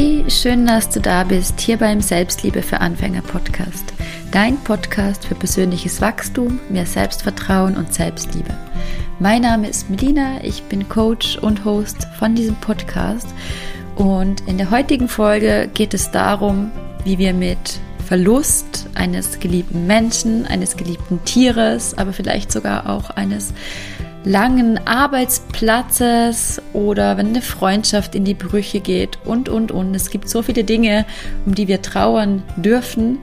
Hey, schön, dass du da bist, hier beim Selbstliebe für Anfänger Podcast. Dein Podcast für persönliches Wachstum, mehr Selbstvertrauen und Selbstliebe. Mein Name ist Melina, ich bin Coach und Host von diesem Podcast. Und in der heutigen Folge geht es darum, wie wir mit Verlust eines geliebten Menschen, eines geliebten Tieres, aber vielleicht sogar auch eines langen Arbeitsplatzes oder wenn eine Freundschaft in die Brüche geht und, und, und. Es gibt so viele Dinge, um die wir trauern dürfen.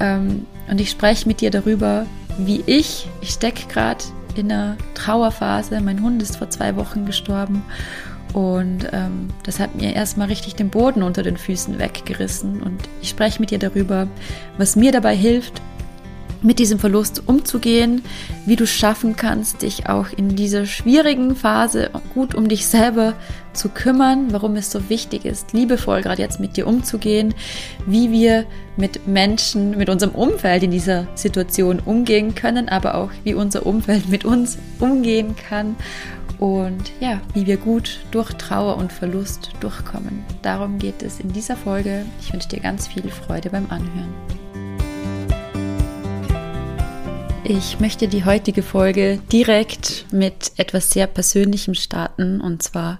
Ähm, und ich spreche mit dir darüber, wie ich, ich stecke gerade in einer Trauerphase. Mein Hund ist vor zwei Wochen gestorben und ähm, das hat mir erstmal richtig den Boden unter den Füßen weggerissen. Und ich spreche mit dir darüber, was mir dabei hilft, mit diesem Verlust umzugehen, wie du schaffen kannst, dich auch in dieser schwierigen Phase gut um dich selber zu kümmern, warum es so wichtig ist, liebevoll gerade jetzt mit dir umzugehen, wie wir mit Menschen, mit unserem Umfeld in dieser Situation umgehen können, aber auch wie unser Umfeld mit uns umgehen kann und ja, wie wir gut durch Trauer und Verlust durchkommen. Darum geht es in dieser Folge. Ich wünsche dir ganz viel Freude beim Anhören. Ich möchte die heutige Folge direkt mit etwas sehr Persönlichem starten. Und zwar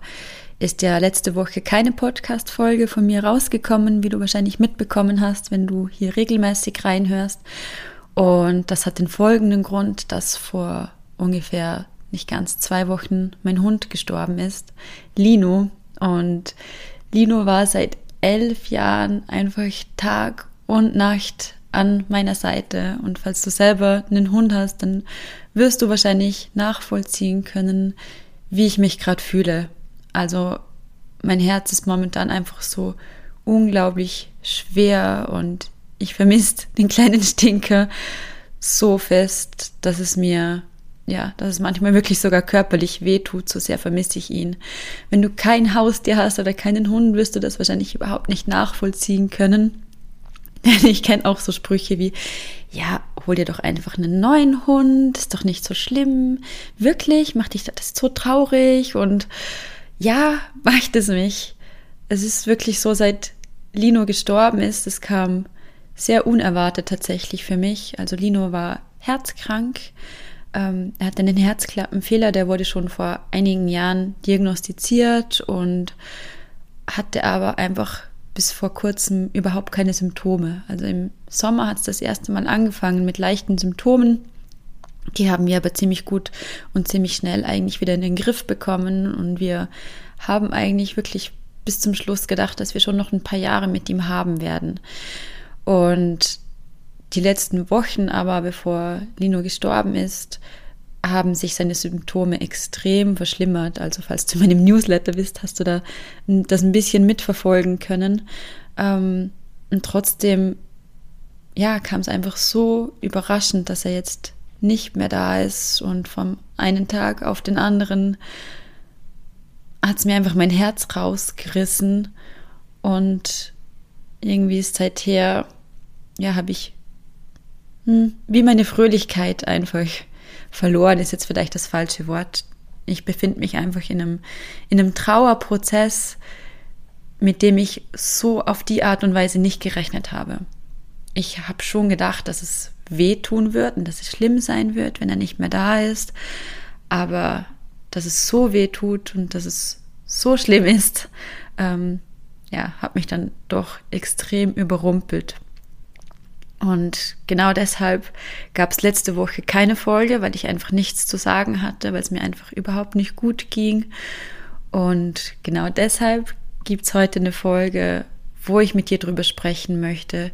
ist ja letzte Woche keine Podcast-Folge von mir rausgekommen, wie du wahrscheinlich mitbekommen hast, wenn du hier regelmäßig reinhörst. Und das hat den folgenden Grund, dass vor ungefähr nicht ganz zwei Wochen mein Hund gestorben ist, Lino. Und Lino war seit elf Jahren einfach Tag und Nacht an meiner Seite. Und falls du selber einen Hund hast, dann wirst du wahrscheinlich nachvollziehen können, wie ich mich gerade fühle. Also mein Herz ist momentan einfach so unglaublich schwer und ich vermisse den kleinen Stinker so fest, dass es mir, ja, dass es manchmal wirklich sogar körperlich wehtut, so sehr vermisse ich ihn. Wenn du kein Haustier hast oder keinen Hund, wirst du das wahrscheinlich überhaupt nicht nachvollziehen können. Ich kenne auch so Sprüche wie, ja, hol dir doch einfach einen neuen Hund, ist doch nicht so schlimm. Wirklich, macht dich das so traurig und ja, macht es mich. Es ist wirklich so, seit Lino gestorben ist, es kam sehr unerwartet tatsächlich für mich. Also Lino war herzkrank. Ähm, er hatte einen Herzklappenfehler, der wurde schon vor einigen Jahren diagnostiziert und hatte aber einfach bis vor kurzem überhaupt keine Symptome. Also im Sommer hat es das erste Mal angefangen mit leichten Symptomen. Die haben wir aber ziemlich gut und ziemlich schnell eigentlich wieder in den Griff bekommen. Und wir haben eigentlich wirklich bis zum Schluss gedacht, dass wir schon noch ein paar Jahre mit ihm haben werden. Und die letzten Wochen aber, bevor Lino gestorben ist, haben sich seine Symptome extrem verschlimmert. Also falls du in meinem Newsletter bist, hast du da das ein bisschen mitverfolgen können. Ähm, und trotzdem, ja, kam es einfach so überraschend, dass er jetzt nicht mehr da ist und vom einen Tag auf den anderen hat es mir einfach mein Herz rausgerissen und irgendwie ist seither, ja, habe ich hm, wie meine Fröhlichkeit einfach verloren ist jetzt vielleicht das falsche Wort. Ich befinde mich einfach in einem, in einem Trauerprozess, mit dem ich so auf die Art und Weise nicht gerechnet habe. Ich habe schon gedacht, dass es wehtun wird und dass es schlimm sein wird, wenn er nicht mehr da ist. Aber dass es so weh tut und dass es so schlimm ist, ähm, ja, hat mich dann doch extrem überrumpelt. Und genau deshalb gab es letzte Woche keine Folge, weil ich einfach nichts zu sagen hatte, weil es mir einfach überhaupt nicht gut ging. Und genau deshalb gibt es heute eine Folge, wo ich mit dir drüber sprechen möchte,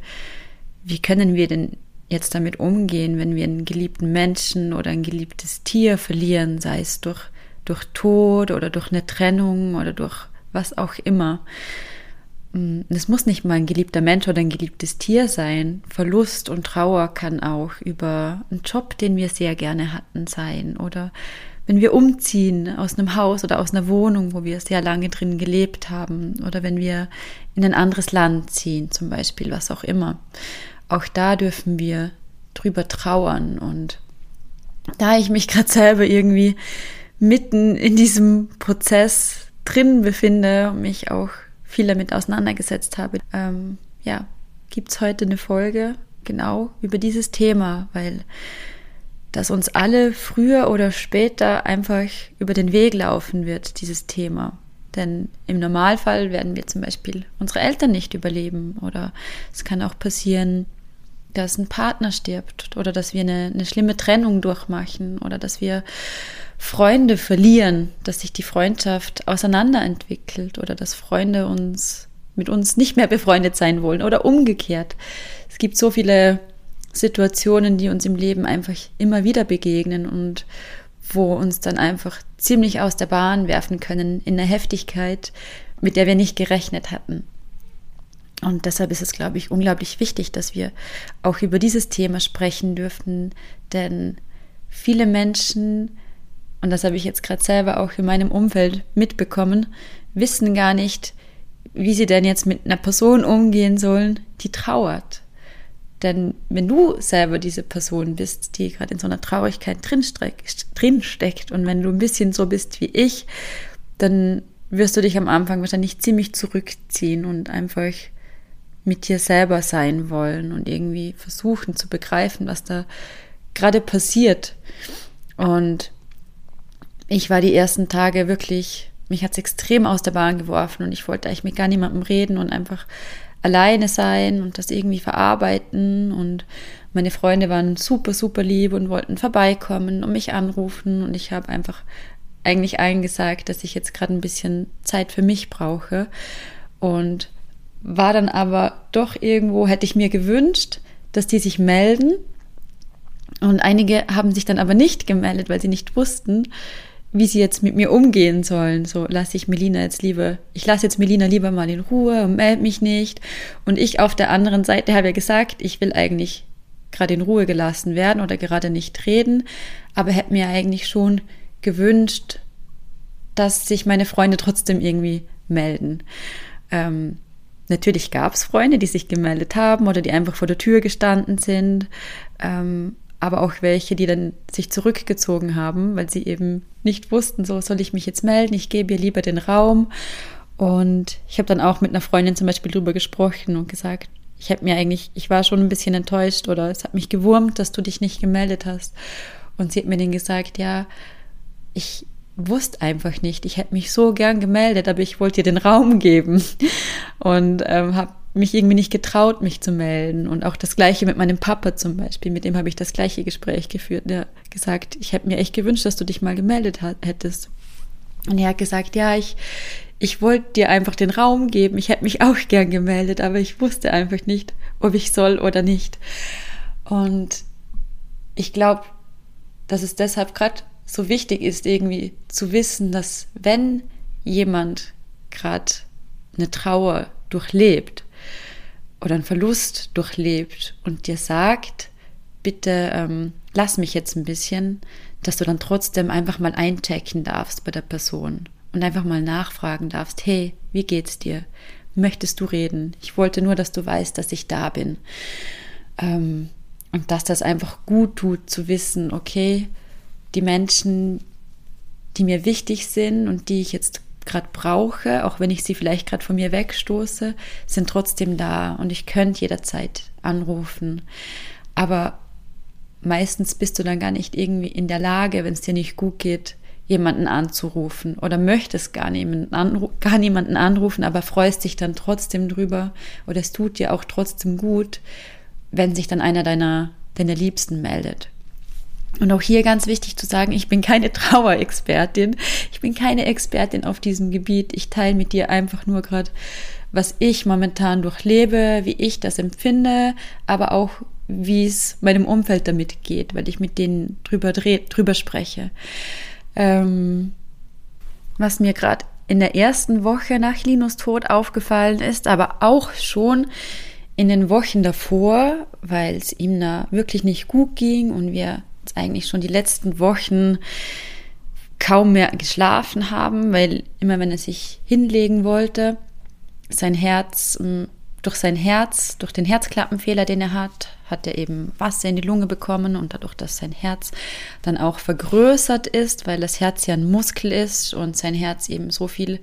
wie können wir denn jetzt damit umgehen, wenn wir einen geliebten Menschen oder ein geliebtes Tier verlieren, sei es durch, durch Tod oder durch eine Trennung oder durch was auch immer. Mm, es muss nicht mal ein geliebter Mensch oder ein geliebtes Tier sein. Verlust und Trauer kann auch über einen Job, den wir sehr gerne hatten, sein. Oder wenn wir umziehen aus einem Haus oder aus einer Wohnung, wo wir sehr lange drin gelebt haben. Oder wenn wir in ein anderes Land ziehen, zum Beispiel, was auch immer. Auch da dürfen wir drüber trauern. Und da ich mich gerade selber irgendwie mitten in diesem Prozess drin befinde mich auch viel damit auseinandergesetzt habe, ähm, ja, gibt es heute eine Folge genau über dieses Thema, weil das uns alle früher oder später einfach über den Weg laufen wird, dieses Thema. Denn im Normalfall werden wir zum Beispiel unsere Eltern nicht überleben oder es kann auch passieren, dass ein Partner stirbt oder dass wir eine, eine schlimme Trennung durchmachen oder dass wir Freunde verlieren, dass sich die Freundschaft auseinanderentwickelt oder dass Freunde uns mit uns nicht mehr befreundet sein wollen oder umgekehrt. Es gibt so viele Situationen, die uns im Leben einfach immer wieder begegnen und wo uns dann einfach ziemlich aus der Bahn werfen können in der Heftigkeit, mit der wir nicht gerechnet hatten. Und deshalb ist es, glaube ich, unglaublich wichtig, dass wir auch über dieses Thema sprechen dürfen, denn viele Menschen, und das habe ich jetzt gerade selber auch in meinem Umfeld mitbekommen, wissen gar nicht, wie sie denn jetzt mit einer Person umgehen sollen, die trauert. Denn wenn du selber diese Person bist, die gerade in so einer Traurigkeit drinsteckt und wenn du ein bisschen so bist wie ich, dann wirst du dich am Anfang wahrscheinlich ziemlich zurückziehen und einfach mit dir selber sein wollen und irgendwie versuchen zu begreifen, was da gerade passiert. Und ich war die ersten Tage wirklich, mich hat es extrem aus der Bahn geworfen und ich wollte eigentlich mit gar niemandem reden und einfach alleine sein und das irgendwie verarbeiten. Und meine Freunde waren super, super lieb und wollten vorbeikommen und mich anrufen. Und ich habe einfach eigentlich allen gesagt, dass ich jetzt gerade ein bisschen Zeit für mich brauche. Und war dann aber doch irgendwo, hätte ich mir gewünscht, dass die sich melden. Und einige haben sich dann aber nicht gemeldet, weil sie nicht wussten, wie sie jetzt mit mir umgehen sollen. So lasse ich Melina jetzt lieber, ich lasse jetzt Melina lieber mal in Ruhe und melde mich nicht. Und ich auf der anderen Seite habe ja gesagt, ich will eigentlich gerade in Ruhe gelassen werden oder gerade nicht reden, aber hätte mir eigentlich schon gewünscht, dass sich meine Freunde trotzdem irgendwie melden. Ähm, natürlich gab es Freunde, die sich gemeldet haben oder die einfach vor der Tür gestanden sind. Ähm, aber auch welche, die dann sich zurückgezogen haben, weil sie eben nicht wussten, so soll ich mich jetzt melden, ich gebe ihr lieber den Raum. Und ich habe dann auch mit einer Freundin zum Beispiel drüber gesprochen und gesagt, ich habe mir eigentlich, ich war schon ein bisschen enttäuscht oder es hat mich gewurmt, dass du dich nicht gemeldet hast. Und sie hat mir dann gesagt, ja, ich wusste einfach nicht, ich hätte mich so gern gemeldet, aber ich wollte dir den Raum geben und ähm, habe mich irgendwie nicht getraut, mich zu melden. Und auch das Gleiche mit meinem Papa zum Beispiel. Mit dem habe ich das gleiche Gespräch geführt. Der gesagt, ich hätte mir echt gewünscht, dass du dich mal gemeldet hättest. Und er hat gesagt, ja, ich, ich wollte dir einfach den Raum geben. Ich hätte mich auch gern gemeldet, aber ich wusste einfach nicht, ob ich soll oder nicht. Und ich glaube, dass es deshalb gerade so wichtig ist, irgendwie zu wissen, dass wenn jemand gerade eine Trauer durchlebt, oder einen Verlust durchlebt und dir sagt, bitte ähm, lass mich jetzt ein bisschen, dass du dann trotzdem einfach mal einchecken darfst bei der Person und einfach mal nachfragen darfst, hey, wie geht's dir? Möchtest du reden? Ich wollte nur, dass du weißt, dass ich da bin. Ähm, und dass das einfach gut tut zu wissen, okay, die Menschen, die mir wichtig sind und die ich jetzt gerade brauche, auch wenn ich sie vielleicht gerade von mir wegstoße, sind trotzdem da und ich könnte jederzeit anrufen. Aber meistens bist du dann gar nicht irgendwie in der Lage, wenn es dir nicht gut geht, jemanden anzurufen oder möchtest gar niemanden, anru gar niemanden anrufen, aber freust dich dann trotzdem drüber oder es tut dir auch trotzdem gut, wenn sich dann einer deiner, deiner Liebsten meldet. Und auch hier ganz wichtig zu sagen, ich bin keine Trauerexpertin. Ich bin keine Expertin auf diesem Gebiet. Ich teile mit dir einfach nur gerade, was ich momentan durchlebe, wie ich das empfinde, aber auch wie es meinem Umfeld damit geht, weil ich mit denen drüber, drüber spreche. Ähm, was mir gerade in der ersten Woche nach Linus Tod aufgefallen ist, aber auch schon in den Wochen davor, weil es ihm da wirklich nicht gut ging und wir eigentlich schon die letzten Wochen kaum mehr geschlafen haben, weil immer wenn er sich hinlegen wollte, sein Herz ähm, durch sein Herz, durch den Herzklappenfehler, den er hat, hat er eben Wasser in die Lunge bekommen und dadurch, dass sein Herz dann auch vergrößert ist, weil das Herz ja ein Muskel ist und sein Herz eben so viel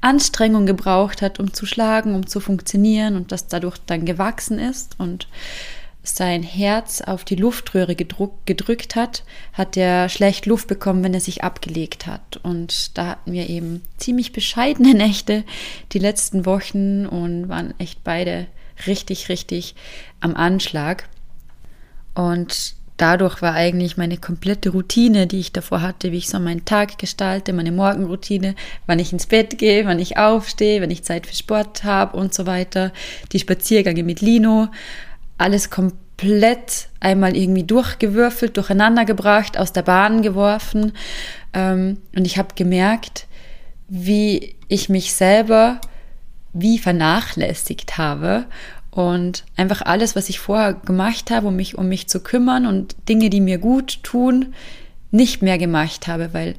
Anstrengung gebraucht hat, um zu schlagen, um zu funktionieren und das dadurch dann gewachsen ist. Und sein Herz auf die Luftröhre gedrückt hat, hat er schlecht Luft bekommen, wenn er sich abgelegt hat. Und da hatten wir eben ziemlich bescheidene Nächte die letzten Wochen und waren echt beide richtig, richtig am Anschlag. Und dadurch war eigentlich meine komplette Routine, die ich davor hatte, wie ich so meinen Tag gestalte, meine Morgenroutine, wann ich ins Bett gehe, wann ich aufstehe, wenn ich Zeit für Sport habe und so weiter, die Spaziergänge mit Lino, alles komplett einmal irgendwie durchgewürfelt, durcheinander gebracht, aus der Bahn geworfen. Ähm, und ich habe gemerkt, wie ich mich selber wie vernachlässigt habe und einfach alles, was ich vorher gemacht habe, um mich um mich zu kümmern und Dinge, die mir gut tun, nicht mehr gemacht habe, weil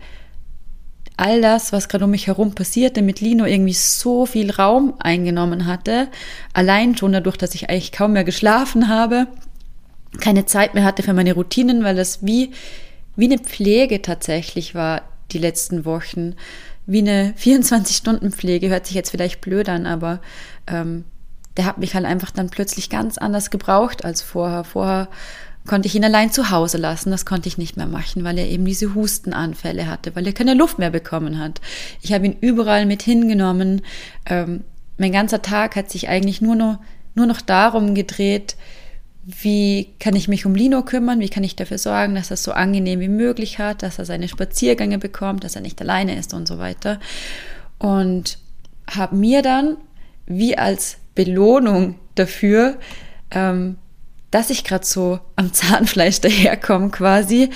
all das, was gerade um mich herum passierte, mit Lino irgendwie so viel Raum eingenommen hatte. Allein schon dadurch, dass ich eigentlich kaum mehr geschlafen habe, keine Zeit mehr hatte für meine Routinen, weil das wie, wie eine Pflege tatsächlich war die letzten Wochen. Wie eine 24-Stunden-Pflege, hört sich jetzt vielleicht blöd an, aber ähm, der hat mich halt einfach dann plötzlich ganz anders gebraucht als vorher. Vorher konnte ich ihn allein zu Hause lassen. Das konnte ich nicht mehr machen, weil er eben diese Hustenanfälle hatte, weil er keine Luft mehr bekommen hat. Ich habe ihn überall mit hingenommen. Ähm, mein ganzer Tag hat sich eigentlich nur noch, nur noch darum gedreht, wie kann ich mich um Lino kümmern, wie kann ich dafür sorgen, dass er es so angenehm wie möglich hat, dass er seine Spaziergänge bekommt, dass er nicht alleine ist und so weiter. Und habe mir dann wie als Belohnung dafür ähm, dass ich gerade so am Zahnfleisch daherkomme quasi,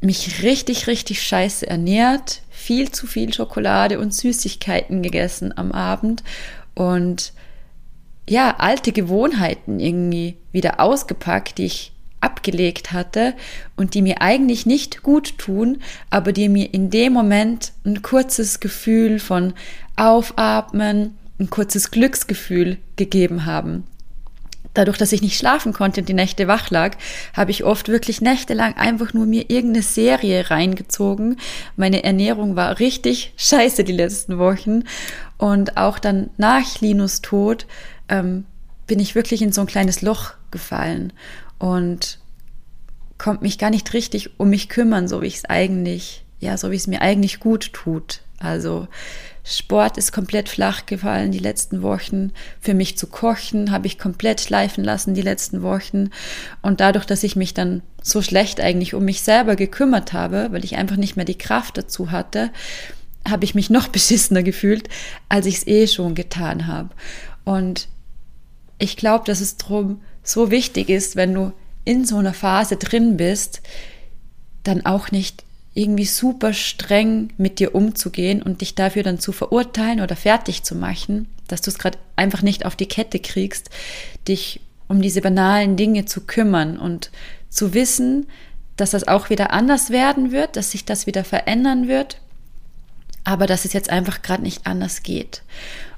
mich richtig, richtig scheiße ernährt, viel zu viel Schokolade und Süßigkeiten gegessen am Abend und ja, alte Gewohnheiten irgendwie wieder ausgepackt, die ich abgelegt hatte und die mir eigentlich nicht gut tun, aber die mir in dem Moment ein kurzes Gefühl von Aufatmen, ein kurzes Glücksgefühl gegeben haben dadurch, dass ich nicht schlafen konnte und die Nächte wach lag, habe ich oft wirklich nächtelang einfach nur mir irgendeine Serie reingezogen. Meine Ernährung war richtig scheiße die letzten Wochen. Und auch dann nach Linus Tod ähm, bin ich wirklich in so ein kleines Loch gefallen und konnte mich gar nicht richtig um mich kümmern, so wie ich es eigentlich, ja, so wie es mir eigentlich gut tut. Also Sport ist komplett flach gefallen die letzten Wochen. Für mich zu kochen habe ich komplett schleifen lassen die letzten Wochen. Und dadurch, dass ich mich dann so schlecht eigentlich um mich selber gekümmert habe, weil ich einfach nicht mehr die Kraft dazu hatte, habe ich mich noch beschissener gefühlt, als ich es eh schon getan habe. Und ich glaube, dass es drum so wichtig ist, wenn du in so einer Phase drin bist, dann auch nicht irgendwie super streng mit dir umzugehen und dich dafür dann zu verurteilen oder fertig zu machen, dass du es gerade einfach nicht auf die Kette kriegst, dich um diese banalen Dinge zu kümmern und zu wissen, dass das auch wieder anders werden wird, dass sich das wieder verändern wird, aber dass es jetzt einfach gerade nicht anders geht.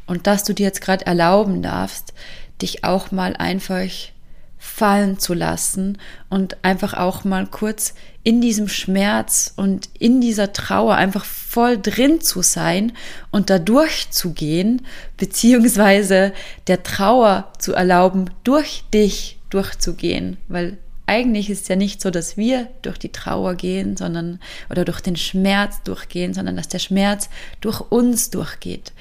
Und dass du dir jetzt gerade erlauben darfst, dich auch mal einfach fallen zu lassen und einfach auch mal kurz in diesem Schmerz und in dieser Trauer einfach voll drin zu sein und da durchzugehen, beziehungsweise der Trauer zu erlauben, durch dich durchzugehen, weil eigentlich ist es ja nicht so, dass wir durch die Trauer gehen, sondern oder durch den Schmerz durchgehen, sondern dass der Schmerz durch uns durchgeht.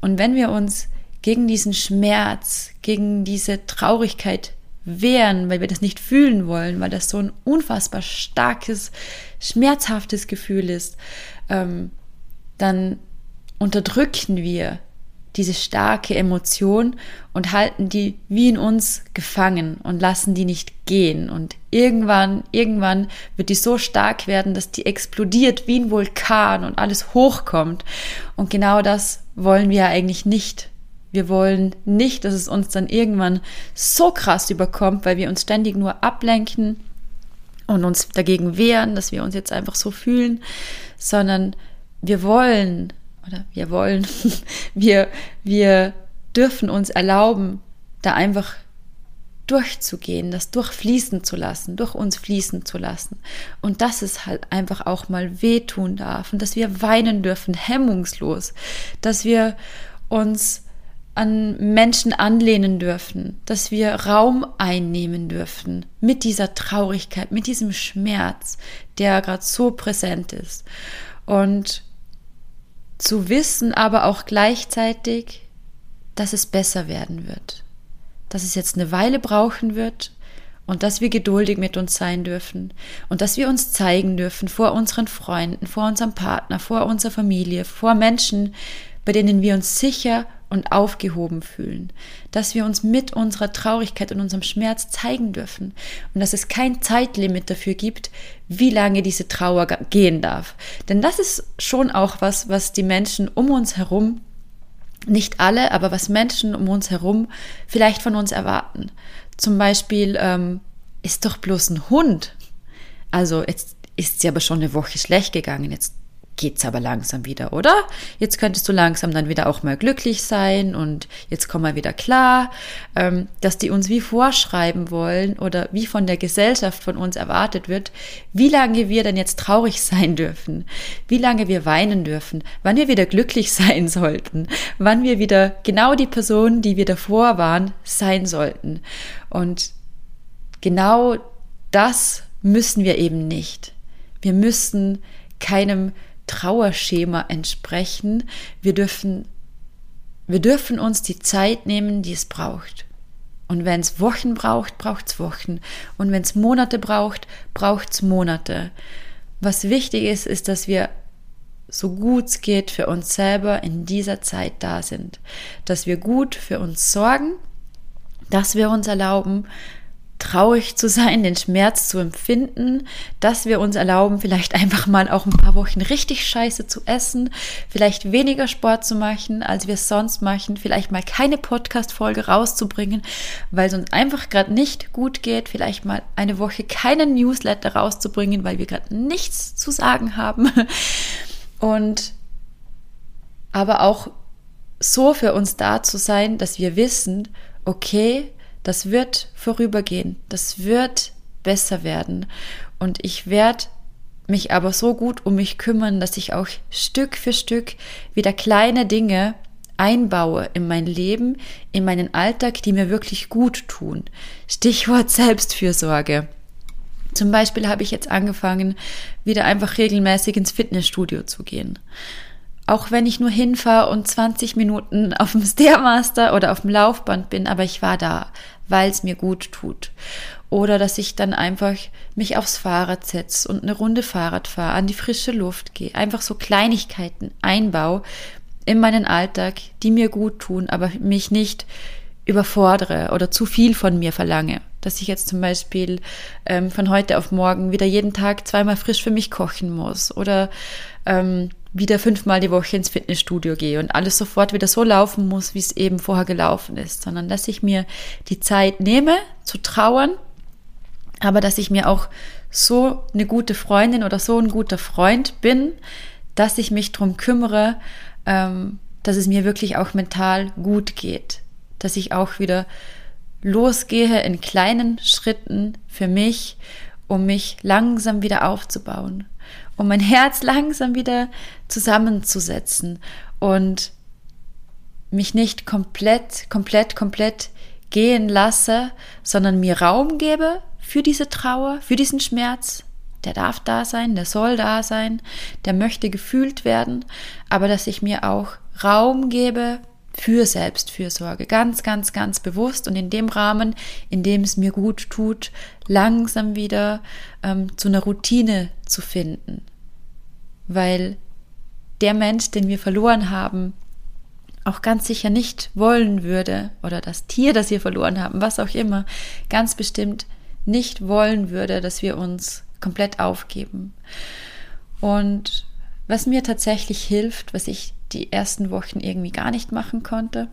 Und wenn wir uns gegen diesen Schmerz, gegen diese Traurigkeit wehren, weil wir das nicht fühlen wollen, weil das so ein unfassbar starkes, schmerzhaftes Gefühl ist, ähm, dann unterdrücken wir diese starke Emotion und halten die wie in uns gefangen und lassen die nicht gehen. Und irgendwann, irgendwann wird die so stark werden, dass die explodiert wie ein Vulkan und alles hochkommt. Und genau das wollen wir eigentlich nicht. Wir wollen nicht, dass es uns dann irgendwann so krass überkommt, weil wir uns ständig nur ablenken und uns dagegen wehren, dass wir uns jetzt einfach so fühlen, sondern wir wollen oder wir wollen, wir, wir dürfen uns erlauben, da einfach durchzugehen, das durchfließen zu lassen, durch uns fließen zu lassen. Und dass es halt einfach auch mal wehtun darf und dass wir weinen dürfen, hemmungslos, dass wir uns an Menschen anlehnen dürfen, dass wir Raum einnehmen dürfen mit dieser Traurigkeit, mit diesem Schmerz, der gerade so präsent ist. Und zu wissen aber auch gleichzeitig, dass es besser werden wird, dass es jetzt eine Weile brauchen wird und dass wir geduldig mit uns sein dürfen und dass wir uns zeigen dürfen vor unseren Freunden, vor unserem Partner, vor unserer Familie, vor Menschen, bei denen wir uns sicher und aufgehoben fühlen, dass wir uns mit unserer Traurigkeit und unserem Schmerz zeigen dürfen und dass es kein Zeitlimit dafür gibt, wie lange diese Trauer gehen darf. Denn das ist schon auch was, was die Menschen um uns herum, nicht alle, aber was Menschen um uns herum vielleicht von uns erwarten. Zum Beispiel ähm, ist doch bloß ein Hund. Also jetzt ist sie aber schon eine Woche schlecht gegangen. Jetzt geht's aber langsam wieder, oder? Jetzt könntest du langsam dann wieder auch mal glücklich sein und jetzt komm mal wieder klar, ähm, dass die uns wie vorschreiben wollen oder wie von der Gesellschaft von uns erwartet wird, wie lange wir denn jetzt traurig sein dürfen, wie lange wir weinen dürfen, wann wir wieder glücklich sein sollten, wann wir wieder genau die Person, die wir davor waren, sein sollten. Und genau das müssen wir eben nicht. Wir müssen keinem Trauerschema entsprechen. Wir dürfen, wir dürfen uns die Zeit nehmen, die es braucht. Und wenn es Wochen braucht, braucht es Wochen. Und wenn es Monate braucht, braucht es Monate. Was wichtig ist, ist, dass wir so gut es geht für uns selber in dieser Zeit da sind. Dass wir gut für uns sorgen, dass wir uns erlauben, traurig zu sein, den Schmerz zu empfinden, dass wir uns erlauben, vielleicht einfach mal auch ein paar Wochen richtig scheiße zu essen, vielleicht weniger Sport zu machen, als wir es sonst machen, vielleicht mal keine Podcast-Folge rauszubringen, weil es uns einfach gerade nicht gut geht, vielleicht mal eine Woche keinen Newsletter rauszubringen, weil wir gerade nichts zu sagen haben. Und aber auch so für uns da zu sein, dass wir wissen, okay, das wird vorübergehen, das wird besser werden. Und ich werde mich aber so gut um mich kümmern, dass ich auch Stück für Stück wieder kleine Dinge einbaue in mein Leben, in meinen Alltag, die mir wirklich gut tun. Stichwort Selbstfürsorge. Zum Beispiel habe ich jetzt angefangen, wieder einfach regelmäßig ins Fitnessstudio zu gehen. Auch wenn ich nur hinfahre und 20 Minuten auf dem Stairmaster oder auf dem Laufband bin, aber ich war da, weil es mir gut tut. Oder dass ich dann einfach mich aufs Fahrrad setze und eine Runde Fahrrad fahre, an die frische Luft gehe, einfach so Kleinigkeiten einbaue in meinen Alltag, die mir gut tun, aber mich nicht überfordere oder zu viel von mir verlange. Dass ich jetzt zum Beispiel ähm, von heute auf morgen wieder jeden Tag zweimal frisch für mich kochen muss oder ähm, wieder fünfmal die Woche ins Fitnessstudio gehe und alles sofort wieder so laufen muss, wie es eben vorher gelaufen ist, sondern dass ich mir die Zeit nehme zu trauern, aber dass ich mir auch so eine gute Freundin oder so ein guter Freund bin, dass ich mich darum kümmere, ähm, dass es mir wirklich auch mental gut geht, dass ich auch wieder losgehe in kleinen Schritten für mich, um mich langsam wieder aufzubauen um mein Herz langsam wieder zusammenzusetzen und mich nicht komplett, komplett, komplett gehen lasse, sondern mir Raum gebe für diese Trauer, für diesen Schmerz. Der darf da sein, der soll da sein, der möchte gefühlt werden, aber dass ich mir auch Raum gebe für Selbstfürsorge, ganz, ganz, ganz bewusst und in dem Rahmen, in dem es mir gut tut, langsam wieder ähm, zu einer Routine zu finden. Weil der Mensch, den wir verloren haben, auch ganz sicher nicht wollen würde, oder das Tier, das wir verloren haben, was auch immer, ganz bestimmt nicht wollen würde, dass wir uns komplett aufgeben. Und was mir tatsächlich hilft, was ich die ersten Wochen irgendwie gar nicht machen konnte.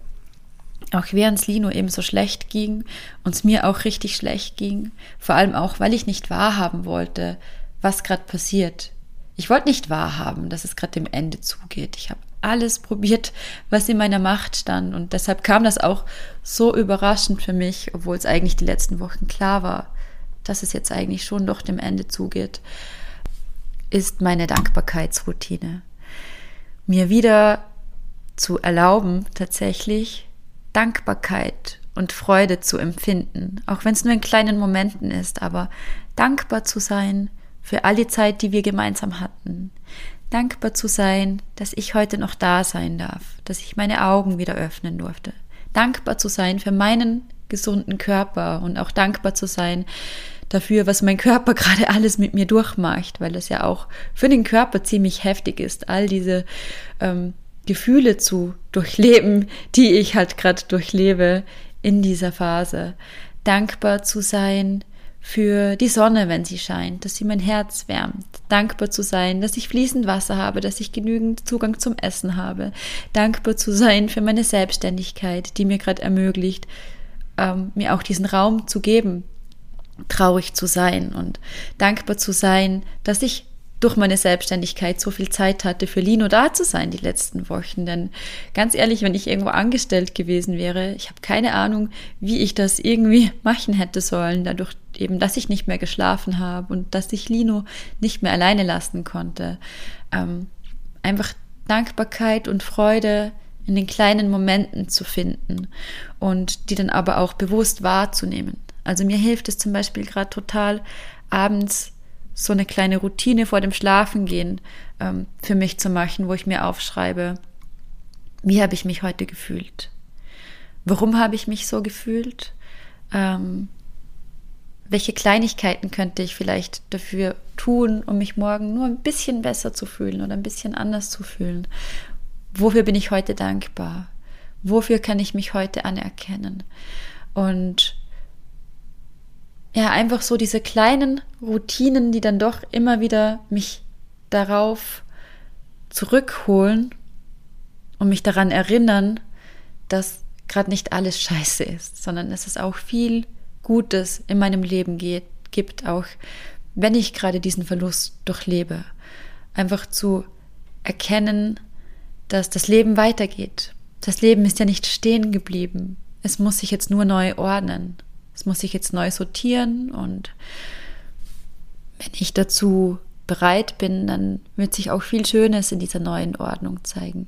Auch während es Lino eben so schlecht ging und es mir auch richtig schlecht ging. Vor allem auch, weil ich nicht wahrhaben wollte, was gerade passiert. Ich wollte nicht wahrhaben, dass es gerade dem Ende zugeht. Ich habe alles probiert, was in meiner Macht stand. Und deshalb kam das auch so überraschend für mich, obwohl es eigentlich die letzten Wochen klar war, dass es jetzt eigentlich schon doch dem Ende zugeht, ist meine Dankbarkeitsroutine. Mir wieder zu erlauben, tatsächlich Dankbarkeit und Freude zu empfinden, auch wenn es nur in kleinen Momenten ist, aber dankbar zu sein für all die Zeit, die wir gemeinsam hatten. Dankbar zu sein, dass ich heute noch da sein darf, dass ich meine Augen wieder öffnen durfte. Dankbar zu sein für meinen gesunden Körper und auch dankbar zu sein dafür, was mein Körper gerade alles mit mir durchmacht, weil das ja auch für den Körper ziemlich heftig ist, all diese ähm, Gefühle zu durchleben, die ich halt gerade durchlebe in dieser Phase. Dankbar zu sein für die Sonne, wenn sie scheint, dass sie mein Herz wärmt. Dankbar zu sein, dass ich fließend Wasser habe, dass ich genügend Zugang zum Essen habe. Dankbar zu sein für meine Selbstständigkeit, die mir gerade ermöglicht, ähm, mir auch diesen Raum zu geben, traurig zu sein und dankbar zu sein, dass ich durch meine Selbstständigkeit so viel Zeit hatte, für Lino da zu sein die letzten Wochen. Denn ganz ehrlich, wenn ich irgendwo angestellt gewesen wäre, ich habe keine Ahnung, wie ich das irgendwie machen hätte sollen, dadurch eben, dass ich nicht mehr geschlafen habe und dass ich Lino nicht mehr alleine lassen konnte. Ähm, einfach Dankbarkeit und Freude in den kleinen Momenten zu finden und die dann aber auch bewusst wahrzunehmen. Also mir hilft es zum Beispiel gerade total, abends so eine kleine Routine vor dem Schlafengehen ähm, für mich zu machen, wo ich mir aufschreibe, wie habe ich mich heute gefühlt? Warum habe ich mich so gefühlt? Ähm, welche Kleinigkeiten könnte ich vielleicht dafür tun, um mich morgen nur ein bisschen besser zu fühlen oder ein bisschen anders zu fühlen? Wofür bin ich heute dankbar? Wofür kann ich mich heute anerkennen? Und ja, einfach so diese kleinen Routinen, die dann doch immer wieder mich darauf zurückholen und mich daran erinnern, dass gerade nicht alles scheiße ist, sondern dass es auch viel Gutes in meinem Leben geht, gibt, auch wenn ich gerade diesen Verlust durchlebe. Einfach zu erkennen, dass das Leben weitergeht. Das Leben ist ja nicht stehen geblieben. Es muss sich jetzt nur neu ordnen. Es muss sich jetzt neu sortieren und wenn ich dazu bereit bin, dann wird sich auch viel Schönes in dieser neuen Ordnung zeigen.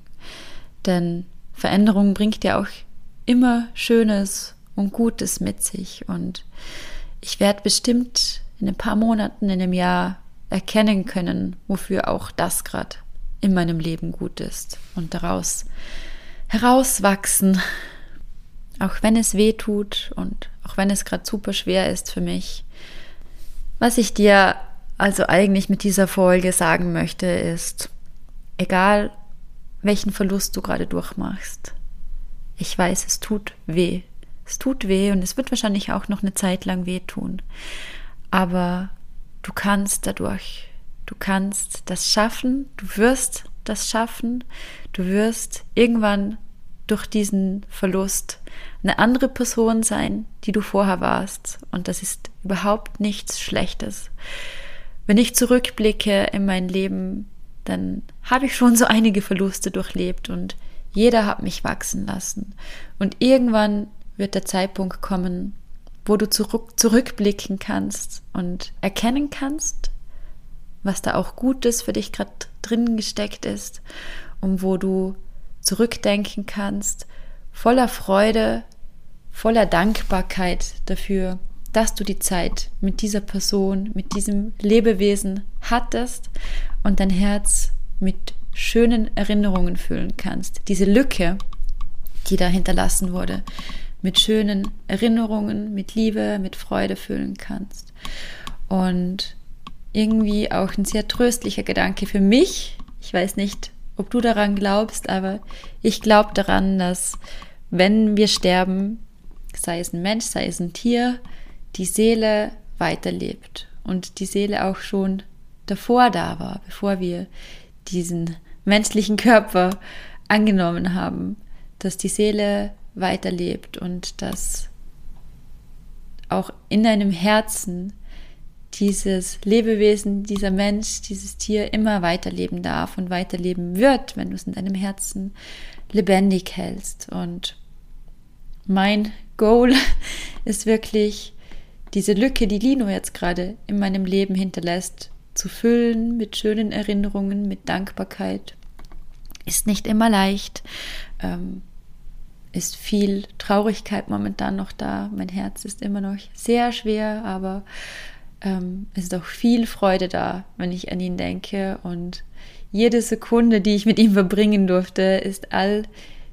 Denn Veränderung bringt ja auch immer Schönes und Gutes mit sich. Und ich werde bestimmt in ein paar Monaten, in einem Jahr erkennen können, wofür auch das gerade in meinem Leben gut ist und daraus herauswachsen, auch wenn es weh tut und auch wenn es gerade super schwer ist für mich. Was ich dir also eigentlich mit dieser Folge sagen möchte, ist, egal welchen Verlust du gerade durchmachst, ich weiß, es tut weh. Es tut weh und es wird wahrscheinlich auch noch eine Zeit lang wehtun. Aber du kannst dadurch, du kannst das schaffen, du wirst das schaffen, du wirst irgendwann durch diesen Verlust eine andere Person sein, die du vorher warst. Und das ist überhaupt nichts Schlechtes. Wenn ich zurückblicke in mein Leben, dann habe ich schon so einige Verluste durchlebt und jeder hat mich wachsen lassen. Und irgendwann wird der Zeitpunkt kommen, wo du zurück, zurückblicken kannst und erkennen kannst, was da auch Gutes für dich gerade drin gesteckt ist und wo du zurückdenken kannst, voller Freude, voller Dankbarkeit dafür, dass du die Zeit mit dieser Person, mit diesem Lebewesen hattest und dein Herz mit schönen Erinnerungen füllen kannst. Diese Lücke, die da hinterlassen wurde, mit schönen Erinnerungen, mit Liebe, mit Freude füllen kannst. Und irgendwie auch ein sehr tröstlicher Gedanke für mich. Ich weiß nicht, ob du daran glaubst, aber ich glaube daran, dass wenn wir sterben, sei es ein Mensch, sei es ein Tier, die Seele weiterlebt und die Seele auch schon davor da war, bevor wir diesen menschlichen Körper angenommen haben, dass die Seele weiterlebt und dass auch in deinem Herzen dieses Lebewesen, dieser Mensch, dieses Tier immer weiterleben darf und weiterleben wird, wenn du es in deinem Herzen lebendig hältst. Und mein Goal ist wirklich, diese Lücke, die Lino jetzt gerade in meinem Leben hinterlässt, zu füllen mit schönen Erinnerungen, mit Dankbarkeit. Ist nicht immer leicht, ähm, ist viel Traurigkeit momentan noch da. Mein Herz ist immer noch sehr schwer, aber ähm, es ist auch viel Freude da, wenn ich an ihn denke. Und jede Sekunde, die ich mit ihm verbringen durfte, ist all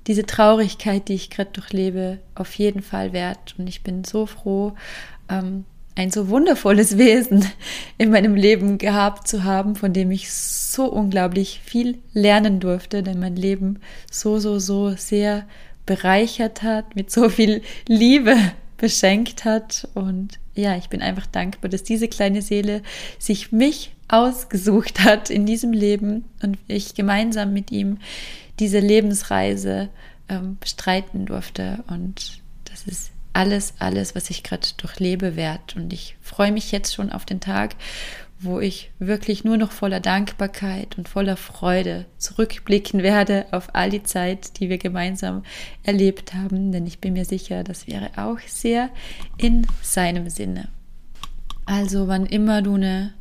diese Traurigkeit, die ich gerade durchlebe, auf jeden Fall wert. Und ich bin so froh, ähm, ein so wundervolles Wesen in meinem Leben gehabt zu haben, von dem ich so unglaublich viel lernen durfte, denn mein Leben so, so, so sehr bereichert hat, mit so viel Liebe beschenkt hat. Und ja, ich bin einfach dankbar, dass diese kleine Seele sich mich ausgesucht hat in diesem Leben und ich gemeinsam mit ihm diese Lebensreise ähm, bestreiten durfte. Und das ist alles, alles, was ich gerade durchlebe, wert. Und ich freue mich jetzt schon auf den Tag, wo ich wirklich nur noch voller Dankbarkeit und voller Freude zurückblicken werde auf all die Zeit, die wir gemeinsam erlebt haben, denn ich bin mir sicher, das wäre auch sehr in seinem Sinne. Also wann immer du eine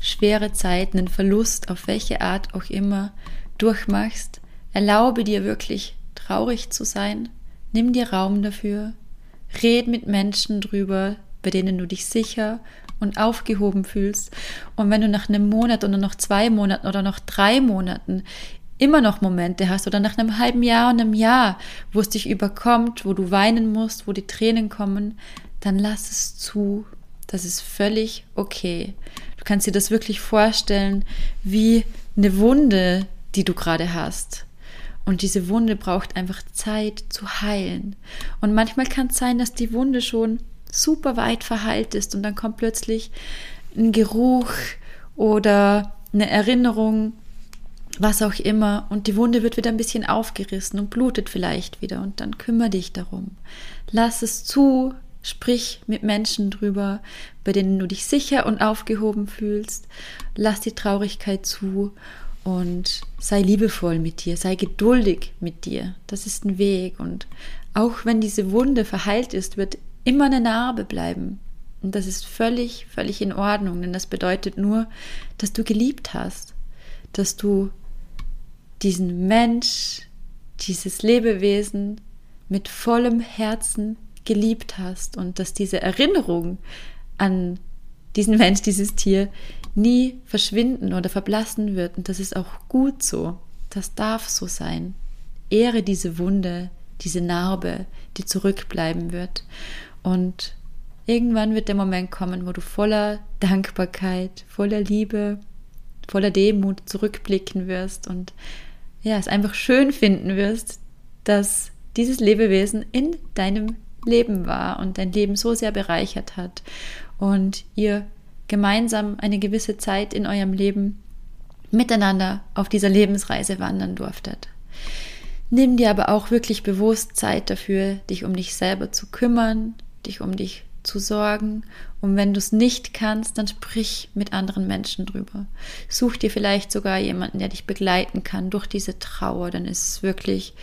schwere Zeit, einen Verlust, auf welche Art auch immer, durchmachst, erlaube dir wirklich traurig zu sein, nimm dir Raum dafür, red mit Menschen drüber, bei denen du dich sicher und aufgehoben fühlst. Und wenn du nach einem Monat oder noch zwei Monaten oder noch drei Monaten immer noch Momente hast oder nach einem halben Jahr und einem Jahr, wo es dich überkommt, wo du weinen musst, wo die Tränen kommen, dann lass es zu. Das ist völlig okay. Du kannst dir das wirklich vorstellen wie eine Wunde, die du gerade hast. Und diese Wunde braucht einfach Zeit zu heilen. Und manchmal kann es sein, dass die Wunde schon super weit verheilt ist und dann kommt plötzlich ein Geruch oder eine Erinnerung, was auch immer, und die Wunde wird wieder ein bisschen aufgerissen und blutet vielleicht wieder und dann kümmere dich darum. Lass es zu, sprich mit Menschen drüber, bei denen du dich sicher und aufgehoben fühlst. Lass die Traurigkeit zu und sei liebevoll mit dir, sei geduldig mit dir. Das ist ein Weg und auch wenn diese Wunde verheilt ist, wird immer eine Narbe bleiben. Und das ist völlig, völlig in Ordnung, denn das bedeutet nur, dass du geliebt hast, dass du diesen Mensch, dieses Lebewesen mit vollem Herzen geliebt hast und dass diese Erinnerung an diesen Mensch, dieses Tier nie verschwinden oder verblassen wird. Und das ist auch gut so. Das darf so sein. Ehre diese Wunde, diese Narbe, die zurückbleiben wird. Und irgendwann wird der Moment kommen, wo du voller Dankbarkeit, voller Liebe, voller Demut zurückblicken wirst und ja, es einfach schön finden wirst, dass dieses Lebewesen in deinem Leben war und dein Leben so sehr bereichert hat und ihr gemeinsam eine gewisse Zeit in eurem Leben miteinander auf dieser Lebensreise wandern durftet. Nimm dir aber auch wirklich bewusst Zeit dafür, dich um dich selber zu kümmern, dich um dich zu sorgen. Und wenn du es nicht kannst, dann sprich mit anderen Menschen drüber. Such dir vielleicht sogar jemanden, der dich begleiten kann durch diese Trauer. Dann ist es wirklich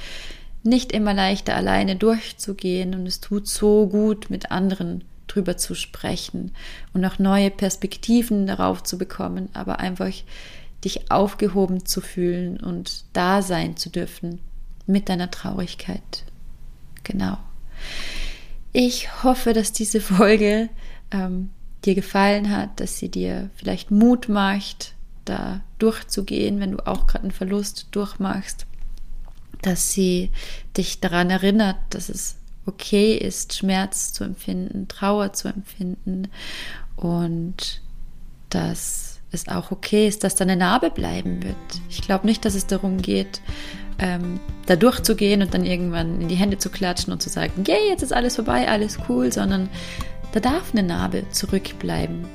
nicht immer leichter, alleine durchzugehen. Und es tut so gut, mit anderen drüber zu sprechen und auch neue Perspektiven darauf zu bekommen, aber einfach dich aufgehoben zu fühlen und da sein zu dürfen mit deiner Traurigkeit. Genau. Ich hoffe, dass diese Folge ähm, dir gefallen hat, dass sie dir vielleicht Mut macht, da durchzugehen, wenn du auch gerade einen Verlust durchmachst, dass sie dich daran erinnert, dass es okay ist, Schmerz zu empfinden, Trauer zu empfinden und dass es auch okay ist, dass da eine Narbe bleiben wird. Ich glaube nicht, dass es darum geht, ähm, da durchzugehen und dann irgendwann in die Hände zu klatschen und zu sagen, yay, jetzt ist alles vorbei, alles cool, sondern da darf eine Narbe zurückbleiben.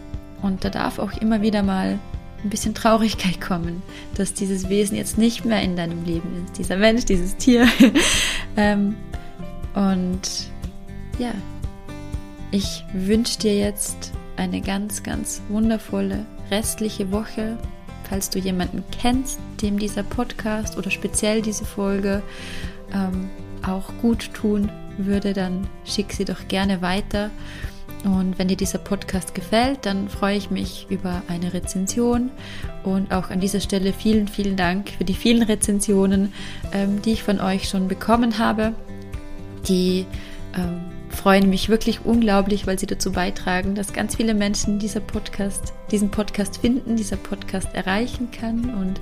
Und da darf auch immer wieder mal ein bisschen Traurigkeit kommen, dass dieses Wesen jetzt nicht mehr in deinem Leben ist, dieser Mensch, dieses Tier. ähm, und ja, ich wünsche dir jetzt eine ganz, ganz wundervolle restliche Woche. Falls du jemanden kennst, dem dieser Podcast oder speziell diese Folge ähm, auch gut tun würde, dann schick sie doch gerne weiter. Und wenn dir dieser Podcast gefällt, dann freue ich mich über eine Rezension. Und auch an dieser Stelle vielen, vielen Dank für die vielen Rezensionen, ähm, die ich von euch schon bekommen habe. Die ähm, freuen mich wirklich unglaublich, weil sie dazu beitragen, dass ganz viele Menschen dieser Podcast, diesen Podcast finden, dieser Podcast erreichen kann. Und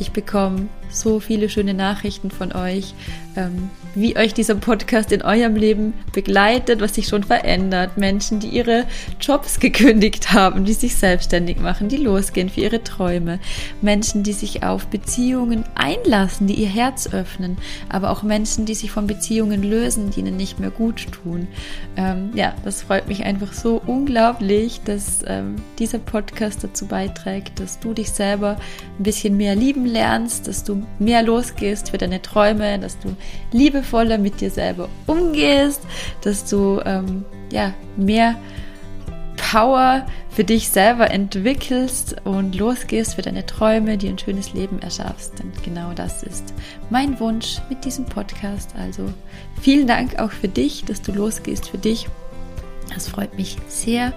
ich bekomme so viele schöne Nachrichten von euch, ähm, wie euch dieser Podcast in eurem Leben begleitet, was sich schon verändert. Menschen, die ihre Jobs gekündigt haben, die sich selbstständig machen, die losgehen für ihre Träume. Menschen, die sich auf Beziehungen einlassen, die ihr Herz öffnen. Aber auch Menschen, die sich von Beziehungen lösen, die ihnen nicht mehr gut tun. Ähm, ja, das freut mich einfach so unglaublich, dass ähm, dieser Podcast dazu beiträgt, dass du dich selber ein bisschen mehr lieben lernst, dass du mehr losgehst für deine Träume, dass du liebevoller mit dir selber umgehst, dass du ähm, ja mehr Power für dich selber entwickelst und losgehst für deine Träume, die ein schönes Leben erschaffst. Denn genau das ist mein Wunsch mit diesem Podcast. Also vielen Dank auch für dich, dass du losgehst für dich. Das freut mich sehr.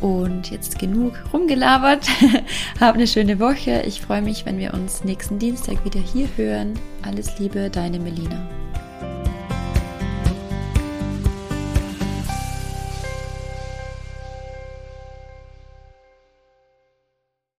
Und jetzt genug rumgelabert. Hab eine schöne Woche. Ich freue mich, wenn wir uns nächsten Dienstag wieder hier hören. Alles Liebe, deine Melina.